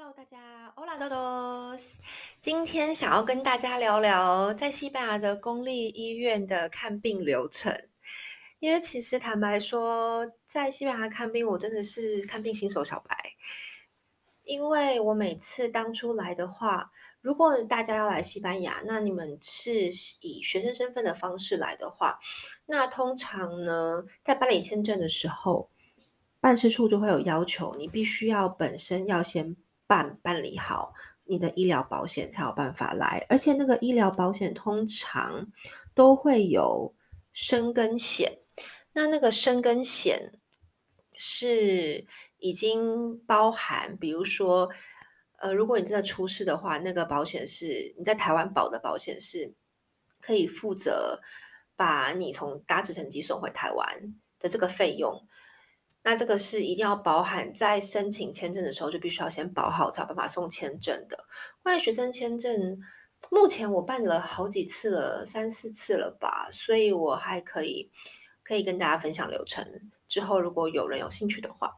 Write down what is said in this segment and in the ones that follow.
Hello，大家，Hola todos。今天想要跟大家聊聊在西班牙的公立医院的看病流程，因为其实坦白说，在西班牙看病，我真的是看病新手小白。因为我每次当初来的话，如果大家要来西班牙，那你们是以学生身份的方式来的话，那通常呢，在办理签证的时候，办事处就会有要求，你必须要本身要先。办办理好你的医疗保险才有办法来，而且那个医疗保险通常都会有申根险，那那个申根险是已经包含，比如说，呃，如果你真的出事的话，那个保险是你在台湾保的保险是可以负责把你从搭直升机送回台湾的这个费用。那这个是一定要包含在申请签证的时候，就必须要先保好，才有办法送签证的。关于学生签证，目前我办了好几次了，三四次了吧，所以我还可以可以跟大家分享流程。之后如果有人有兴趣的话，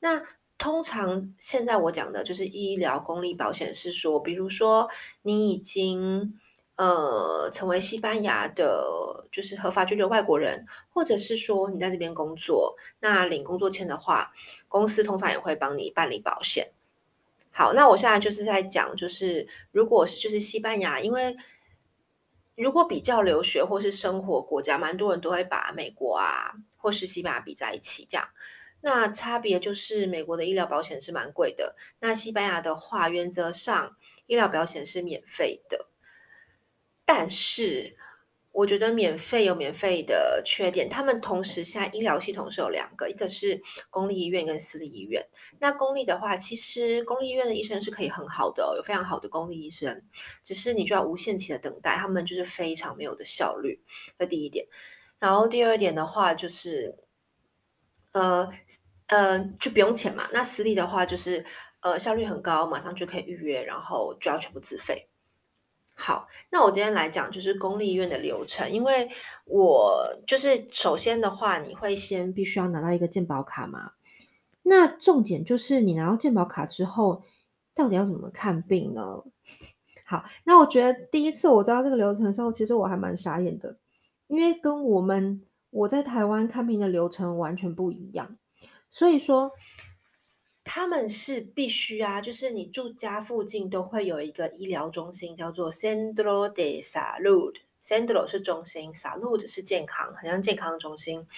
那通常现在我讲的就是医疗公立保险，是说，比如说你已经。呃，成为西班牙的，就是合法居留外国人，或者是说你在这边工作，那领工作签的话，公司通常也会帮你办理保险。好，那我现在就是在讲，就是如果是就是西班牙，因为如果比较留学或是生活国家，蛮多人都会把美国啊或是西班牙比在一起这样。那差别就是美国的医疗保险是蛮贵的，那西班牙的话，原则上医疗保险是免费的。但是，我觉得免费有免费的缺点。他们同时现在医疗系统是有两个，一个是公立医院跟私立医院。那公立的话，其实公立医院的医生是可以很好的哦，有非常好的公立医生，只是你就要无限期的等待，他们就是非常没有的效率。这第一点。然后第二点的话就是，呃呃，就不用钱嘛。那私立的话就是，呃，效率很高，马上就可以预约，然后就要全部自费。好，那我今天来讲就是公立医院的流程，因为我就是首先的话，你会先必须要拿到一个健保卡嘛。那重点就是你拿到健保卡之后，到底要怎么看病呢？好，那我觉得第一次我知道这个流程的时候，其实我还蛮傻眼的，因为跟我们我在台湾看病的流程完全不一样，所以说。他们是必须啊，就是你住家附近都会有一个医疗中心，叫做 Centro de Salud。Centro 是中心，Salud 是健康，好像健康中心。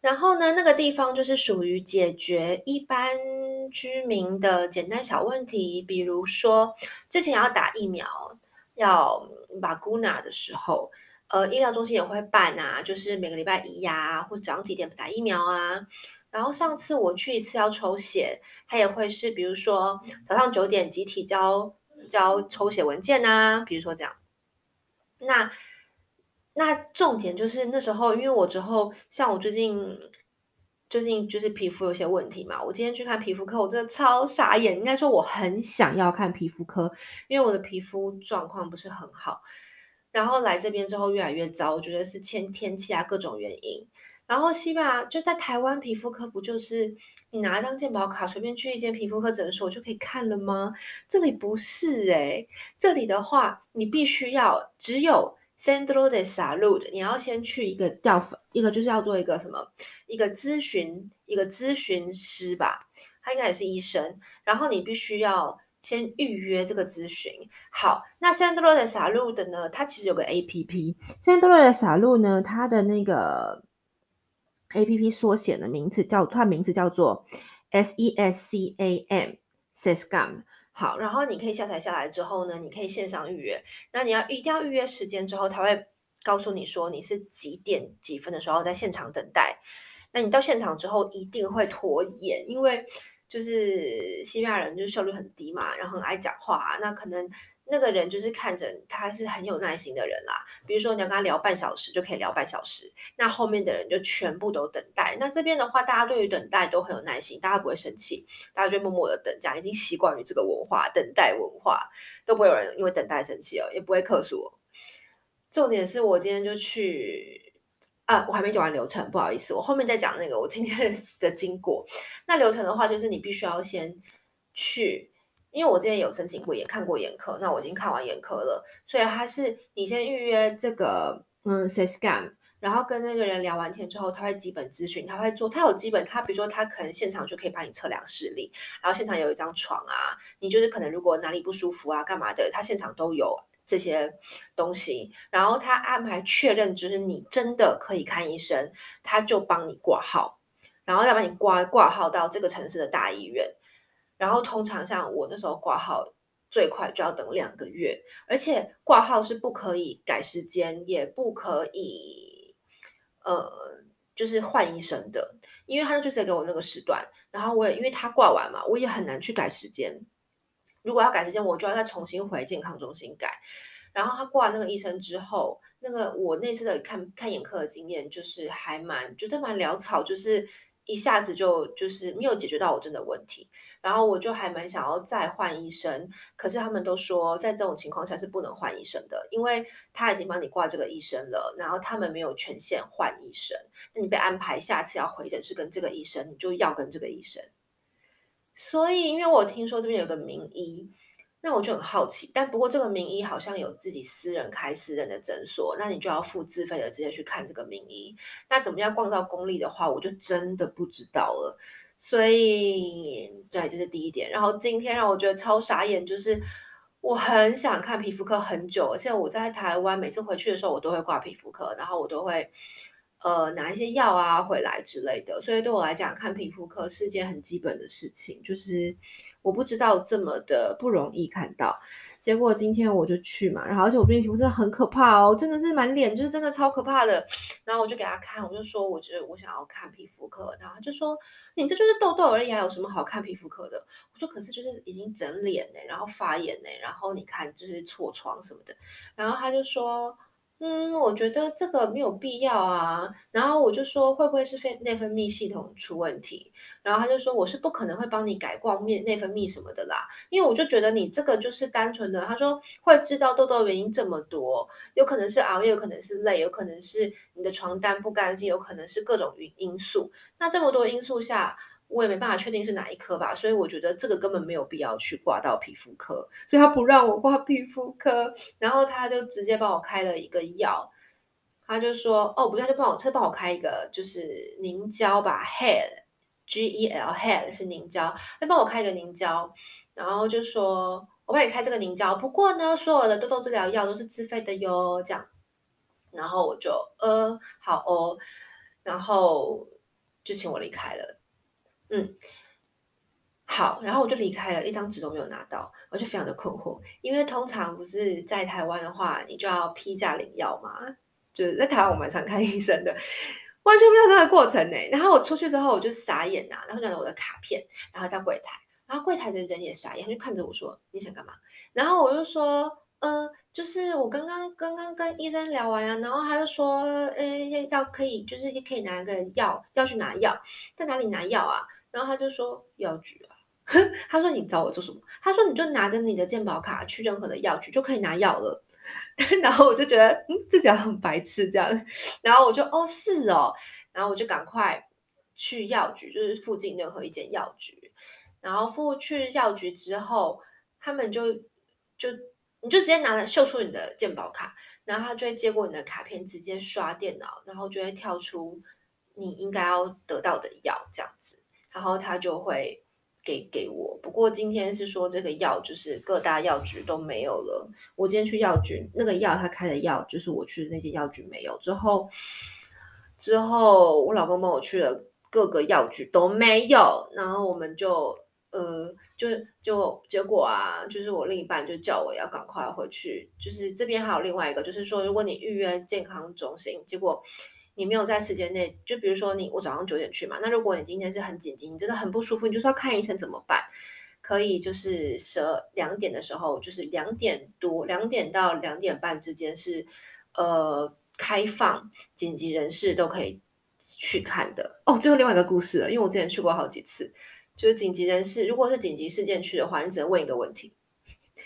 然后呢，那个地方就是属于解决一般居民的简单小问题，比如说之前要打疫苗，要 vacuna 的时候，呃，医疗中心也会办啊，就是每个礼拜一呀、或者早上几点打疫苗啊。然后上次我去一次要抽血，他也会是比如说早上九点集体交交抽血文件啊，比如说这样。那那重点就是那时候，因为我之后像我最近最近就是皮肤有些问题嘛，我今天去看皮肤科，我真的超傻眼。应该说我很想要看皮肤科，因为我的皮肤状况不是很好。然后来这边之后越来越糟，我觉得是天天气啊各种原因。然后西班牙就在台湾皮肤科，不就是你拿一张健保卡，随便去一间皮肤科诊所就可以看了吗？这里不是诶、这里的话你必须要只有 Centro de Salud，你要先去一个调，一个就是要做一个什么，一个咨询，一个咨询师吧，他应该也是医生。然后你必须要先预约这个咨询。好，那 Centro de Salud 呢，它其实有个 APP，Centro de Salud 呢，它的那个。A P P 缩写的名字叫，它名字叫做 S E S C A M，Sescam。好，然后你可以下载下来之后呢，你可以线上预约。那你要一定要预约时间之后，他会告诉你说你是几点几分的时候在现场等待。那你到现场之后一定会拖延，因为就是西班牙人就是效率很低嘛，然后很爱讲话，那可能。那个人就是看着他是很有耐心的人啦，比如说你要跟他聊半小时，就可以聊半小时。那后面的人就全部都等待。那这边的话，大家对于等待都很有耐心，大家不会生气，大家就默默的等，这样已经习惯于这个文化，等待文化都不会有人因为等待生气哦，也不会客诉我。重点是我今天就去啊，我还没讲完流程，不好意思，我后面再讲那个我今天的经过。那流程的话，就是你必须要先去。因为我之前有申请过，也看过眼科，那我已经看完眼科了，所以他是你先预约这个嗯，C-Scan，然后跟那个人聊完天之后，他会基本咨询，他会做，他有基本，他比如说他可能现场就可以帮你测量视力，然后现场有一张床啊，你就是可能如果哪里不舒服啊，干嘛的，他现场都有这些东西，然后他安排确认就是你真的可以看医生，他就帮你挂号，然后再把你挂挂号到这个城市的大医院。然后通常像我那时候挂号，最快就要等两个月，而且挂号是不可以改时间，也不可以，呃，就是换医生的，因为他就是给我那个时段，然后我也因为他挂完嘛，我也很难去改时间。如果要改时间，我就要再重新回健康中心改。然后他挂那个医生之后，那个我那次的看看眼科的经验就是还蛮觉得蛮潦草，就是。一下子就就是没有解决到我真的问题，然后我就还蛮想要再换医生，可是他们都说在这种情况下是不能换医生的，因为他已经帮你挂这个医生了，然后他们没有权限换医生，那你被安排下次要回诊是跟这个医生，你就要跟这个医生。所以因为我听说这边有个名医。那我就很好奇，但不过这个名医好像有自己私人开私人的诊所，那你就要付自费的直接去看这个名医。那怎么样逛到公立的话，我就真的不知道了。所以，对，这是第一点。然后今天让我觉得超傻眼，就是我很想看皮肤科很久，而且我在台湾每次回去的时候，我都会挂皮肤科，然后我都会呃拿一些药啊回来之类的。所以对我来讲，看皮肤科是件很基本的事情，就是。我不知道这么的不容易看到，结果今天我就去嘛，然后而且我这边皮肤真的很可怕哦，真的是满脸就是真的超可怕的，然后我就给他看，我就说我觉得我想要看皮肤科，然后他就说你这就是痘痘而已，有什么好看皮肤科的？我说可是就是已经整脸呢，然后发炎呢，然后你看就是痤疮什么的，然后他就说。嗯，我觉得这个没有必要啊。然后我就说，会不会是非内分泌系统出问题？然后他就说，我是不可能会帮你改挂面内分泌什么的啦。因为我就觉得你这个就是单纯的，他说会制造痘痘原因这么多，有可能是熬夜，有可能是累，有可能是你的床单不干净，有可能是各种因因素。那这么多因素下。我也没办法确定是哪一科吧，所以我觉得这个根本没有必要去挂到皮肤科，所以他不让我挂皮肤科，然后他就直接帮我开了一个药，他就说哦，不对，他就帮我，他帮我开一个就是凝胶吧，Head G E L Head 是凝胶，他帮我开一个凝胶，然后就说我帮你开这个凝胶，不过呢，所有的痘痘治疗药都是自费的哟，这样，然后我就呃好哦，然后就请我离开了。嗯，好，然后我就离开了，一张纸都没有拿到，我就非常的困惑，因为通常不是在台湾的话，你就要批价领药嘛，就是在台湾我们常看医生的，完全没有这个过程呢。然后我出去之后，我就傻眼呐，然后拿着我的卡片，然后到柜台，然后柜台的人也傻眼，就看着我说：“你想干嘛？”然后我就说。嗯、呃，就是我刚刚刚刚跟医生聊完啊，然后他就说，诶，要可以，就是也可以拿个药，要去拿药，在哪里拿药啊？然后他就说药局啊，他说你找我做什么？他说你就拿着你的健保卡去任何的药局就可以拿药了。然后我就觉得，嗯，自己好像很白痴这样。然后我就，哦，是哦。然后我就赶快去药局，就是附近任何一间药局。然后付去药局之后，他们就就。你就直接拿了秀出你的健保卡，然后他就会接过你的卡片，直接刷电脑，然后就会跳出你应该要得到的药这样子，然后他就会给给我。不过今天是说这个药就是各大药局都没有了。我今天去药局，那个药他开的药就是我去的那些药局没有。之后之后我老公帮我去了各个药局都没有，然后我们就。呃，就就结果啊，就是我另一半就叫我要赶快回去。就是这边还有另外一个，就是说，如果你预约健康中心，结果你没有在时间内，就比如说你我早上九点去嘛，那如果你今天是很紧急，你真的很不舒服，你就是要看医生怎么办？可以就是十两点的时候，就是两点多两点到两点半之间是呃开放紧急人士都可以去看的。哦，最后另外一个故事了，因为我之前去过好几次。就是紧急人士，如果是紧急事件去的话，你只能问一个问题，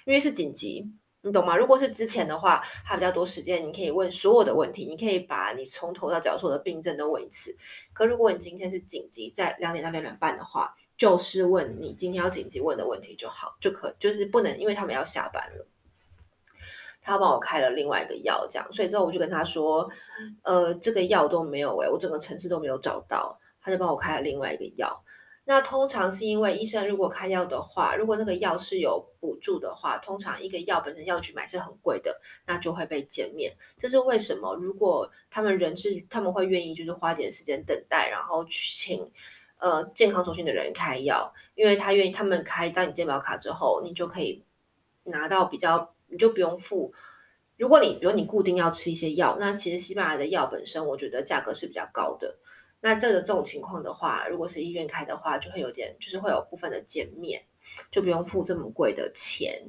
因为是紧急，你懂吗？如果是之前的话，还比较多时间，你可以问所有的问题，你可以把你从头到脚所有的病症都问一次。可如果你今天是紧急，在两点到两点半的话，就是问你今天要紧急问的问题就好，就可就是不能，因为他们要下班了。他帮我开了另外一个药，这样，所以之后我就跟他说，呃，这个药都没有诶，我整个城市都没有找到，他就帮我开了另外一个药。那通常是因为医生如果开药的话，如果那个药是有补助的话，通常一个药本身药局买是很贵的，那就会被减免。这是为什么？如果他们人是他们会愿意就是花点时间等待，然后请呃健康中心的人开药，因为他愿意他们开到你健保卡之后，你就可以拿到比较，你就不用付。如果你比如你固定要吃一些药，那其实西班牙的药本身我觉得价格是比较高的。那这个这种情况的话，如果是医院开的话，就会有点，就是会有部分的减免，就不用付这么贵的钱。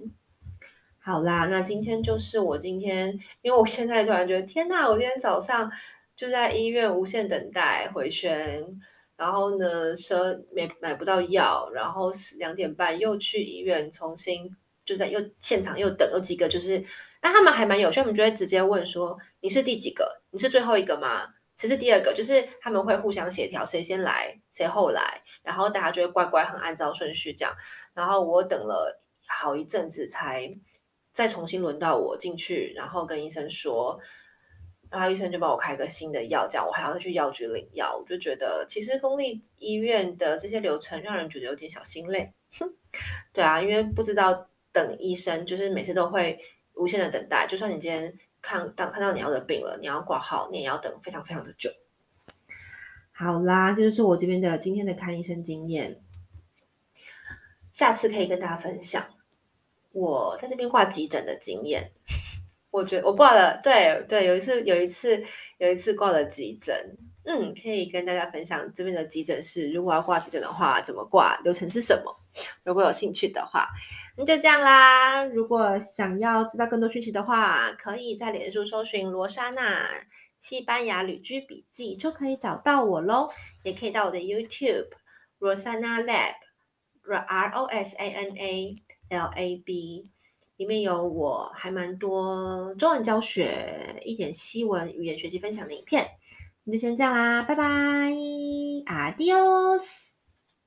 好啦，那今天就是我今天，因为我现在突然觉得，天呐，我今天早上就在医院无限等待回旋，然后呢，说没买不到药，然后两点半又去医院重新就在又现场又等有几个，就是，但他们还蛮有趣，他们就会直接问说，你是第几个？你是最后一个吗？其实第二个就是他们会互相协调，谁先来谁后来，然后大家就会乖乖很按照顺序这样。然后我等了好一阵子，才再重新轮到我进去，然后跟医生说，然后医生就帮我开个新的药，这样我还要再去药局领药。我就觉得其实公立医院的这些流程让人觉得有点小心累。哼，对啊，因为不知道等医生，就是每次都会无限的等待，就算你今天。看到看到你要的病了，你要挂号，你也要等非常非常的久。好啦，就是我这边的今天的看医生经验，下次可以跟大家分享我在这边挂急诊的经验。我觉得我挂了，对对，有一次有一次有一次挂了急诊，嗯，可以跟大家分享这边的急诊室，如果要挂急诊的话，怎么挂，流程是什么？如果有兴趣的话。那就这样啦。如果想要知道更多讯息的话，可以在脸书搜寻罗莎娜西班牙旅居笔记，就可以找到我喽。也可以到我的 YouTube Rosana Lab，R O S A N A L A B，里面有我还蛮多中文教学、一点西文语言学习分享的影片。那就先这样啦，拜拜，Adios。